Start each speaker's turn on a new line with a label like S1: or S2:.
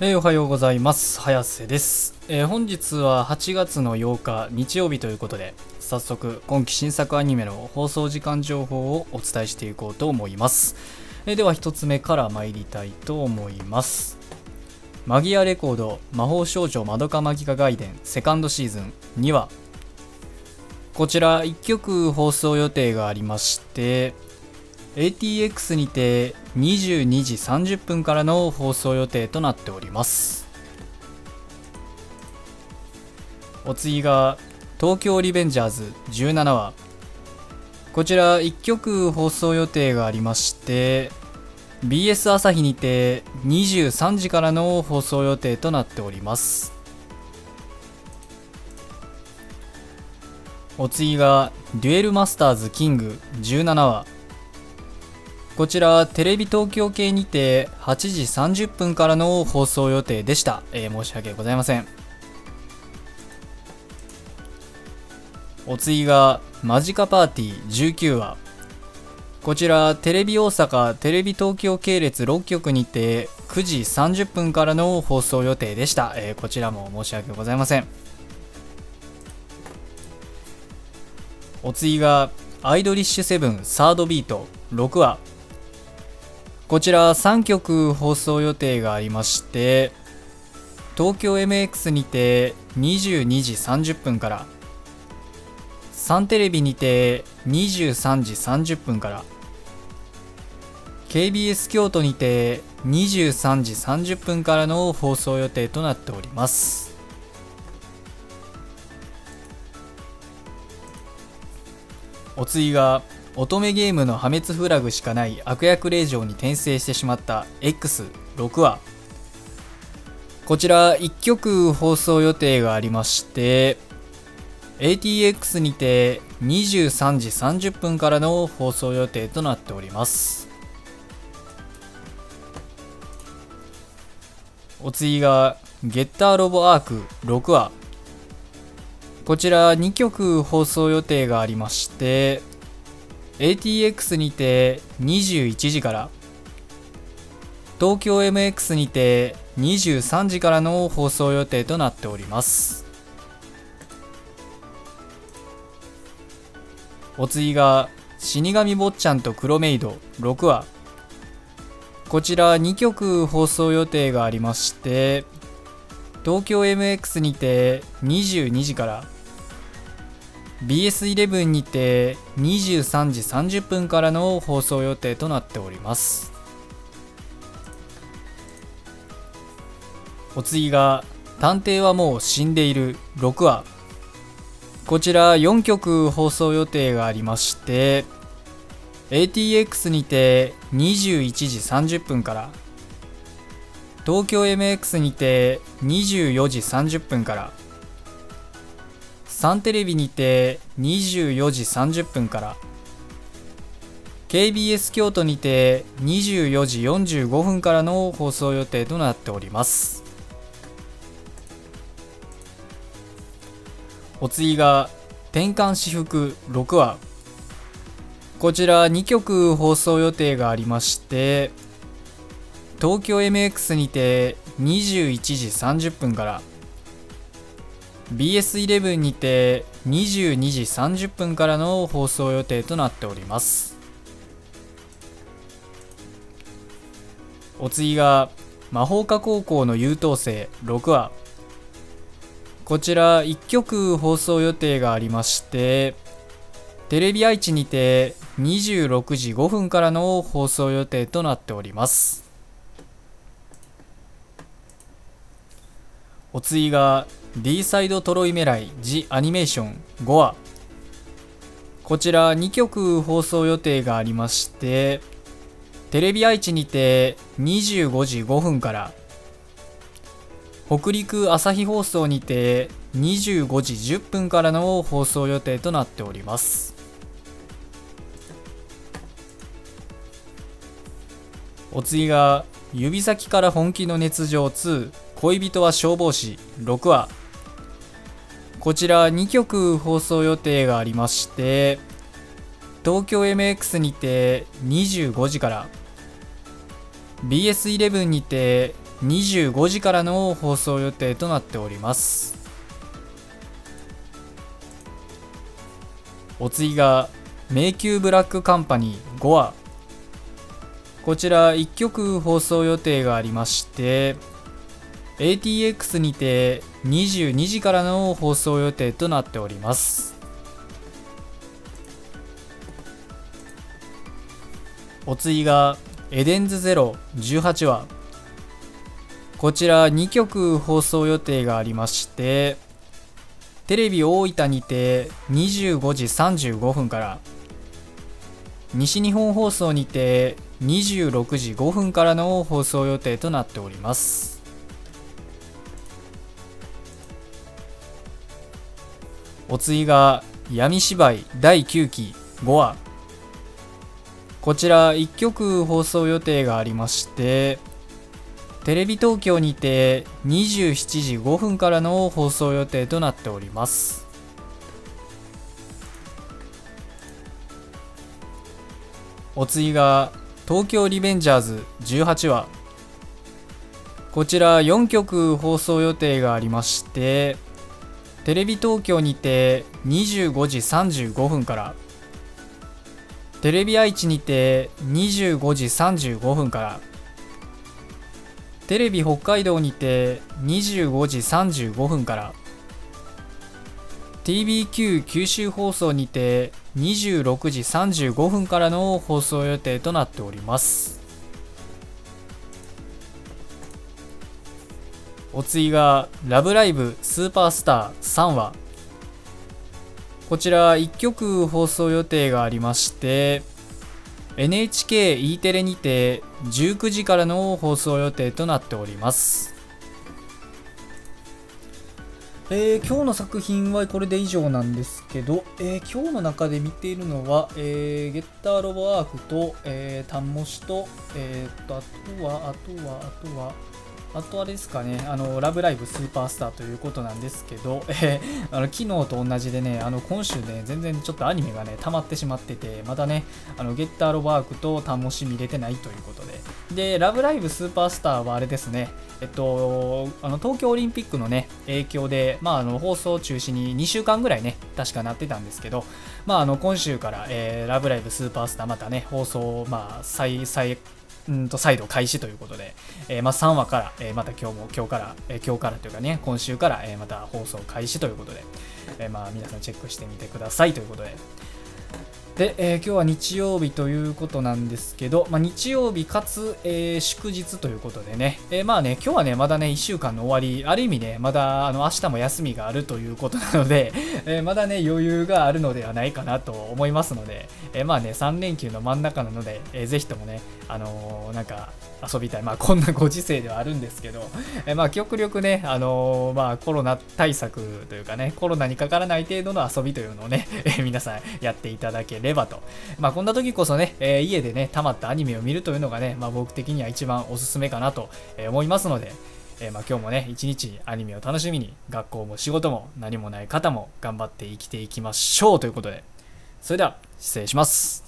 S1: えーおはようございます。早瀬です、えー本日は8月の8日日曜日ということで早速今期新作アニメの放送時間情報をお伝えしていこうと思います、えーでは1つ目から参りたいと思います。マギアレコード魔法少女まどかマギカ外伝セカンドシーズン2話こちら1曲放送予定がありまして ATX にて22時30分からの放送予定となっております。お次が東京リベンジャーズ17話。こちら1曲放送予定がありまして BS 朝日にて23時からの放送予定となっております。お次がデュエルマスターズキング17話。こちらテレビ東京系にて8時30分からの放送予定でした、えー申し訳ございません。お次がマジカパーティー19話。こちらテレビ大阪テレビ東京系列6局にて9時30分からの放送予定でした、えーこちらも申し訳ございません。お次がアイドリッシュセブンサードビート6話。こちら3曲放送予定がありまして東京 MX にて22時30分からサンテレビにて23時30分から KBS 京都にて23時30分からの放送予定となっております。お次が乙女ゲームの破滅フラグしかない悪役令嬢に転生してしまった X6 話。こちら1曲放送予定がありまして ATX にて23時30分からの放送予定となっております。お次がゲッターロボアーク6話。こちら2曲放送予定がありまして ATX にて21時から東京 MX にて23時からの放送予定となっております。お次が死神坊ちゃんと黒メイド6話。こちら2曲放送予定がありまして東京 MX にて22時から BS11 にて23時30分からの放送予定となっております。お次が「探偵はもう死んでいる」6話。こちら4曲放送予定がありまして ATX にて21時30分から東京 MX にて24時30分からサンテレビにて24時30分から。KBS 京都にて24時45分からの放送予定となっております。お次が転換私服6話こちら2曲放送予定がありまして東京 MX にて21時30分から。BS11 にて22時30分からの放送予定となっております。お次が魔法科高校の優等生6話。こちら1曲放送予定がありましてテレビ愛知にて26時5分からの放送予定となっております。お次が D サイドトロイメライジアニメーション5話こちら2曲放送予定がありましてテレビ愛知にて25時5分から北陸朝日放送にて25時10分からの放送予定となっております。お次が指先から本気の熱情2恋人は消防士6話。こちら2曲放送予定がありまして東京 MX にて25時から BS11 にて25時からの放送予定となっております。お次が迷宮ブラックカンパニー5話こちら1曲放送予定がありまして ATX にて22時からの放送予定となっております。お次がエデンズゼロ18話。こちら2曲放送予定がありましてテレビ大分にて25時35分から西日本放送にて26時5分からの放送予定となっております。お次が闇芝居第9期5話。こちら1曲放送予定がありましてテレビ東京にて27時5分からの放送予定となっております。お次が東京リベンジャーズ18話。こちら4曲放送予定がありましてテレビ東京にて25時35分からテレビ愛知にて25時35分からテレビ北海道にて25時35分から TBQ 九州放送にて26時35分からの放送予定となっております。お次が「ラブライブスーパースター」3話こちら1曲放送予定がありまして NHKE テレにて19時からの放送予定となっております。えー、今日の作品はこれで以上なんですけど、えー、今日の中で見ているのは、えー、ゲッターロボアークと、えー、タンモシと、えー、と、あとは、あとは、あとは、あとあれですかね、あの、ラブライブスーパースターということなんですけど、えー、あの昨日と同じでね、あの、今週ね、全然ちょっとアニメがね、溜まってしまってて、またね、あの、ゲッターロボアークとタンモシ見れてないということで、で、ラブライブスーパースターはあれですね、えっと、あの東京オリンピックのね、影響で、まあ、あの放送中止に2週間ぐらいね、確かなってたんですけど、まあ、あの今週から、えー、ラブライブスーパースター、またね、放送、まあ、再、再、うんと再度開始ということで、えー、まあ、3話から、えー、また今日も今日から、えー、今日からというかね今週から、えまた放送開始ということで、えまあ、皆さんチェックしてみてくださいということで。で、えー、今日は日曜日ということなんですけど、まあ、日曜日かつ、えー、祝日ということでね、えー、まあね、今日はね、まだね、1週間の終わり、ある意味ね、まだあの明日も休みがあるということなので、えまだね、余裕があるのではないかなと思いますので、えまあね、3連休の真ん中なので、えー、ぜひともね、あのなんか遊びたい、まあこんなご時世ではあるんですけど、えまあ極力ね、あのまあコロナ対策というかね、コロナにかからない程度の遊びというのをね、え皆さんやっていただければと。まあ、こんな時こそね、えー、家でね、溜まったアニメを見るというのがね、まあ、僕的には一番おすすめかなと思いますので、えー、ま、今日もね、一日アニメを楽しみに、学校も仕事も何もない方も頑張って生きていきましょうということで、それでは失礼します。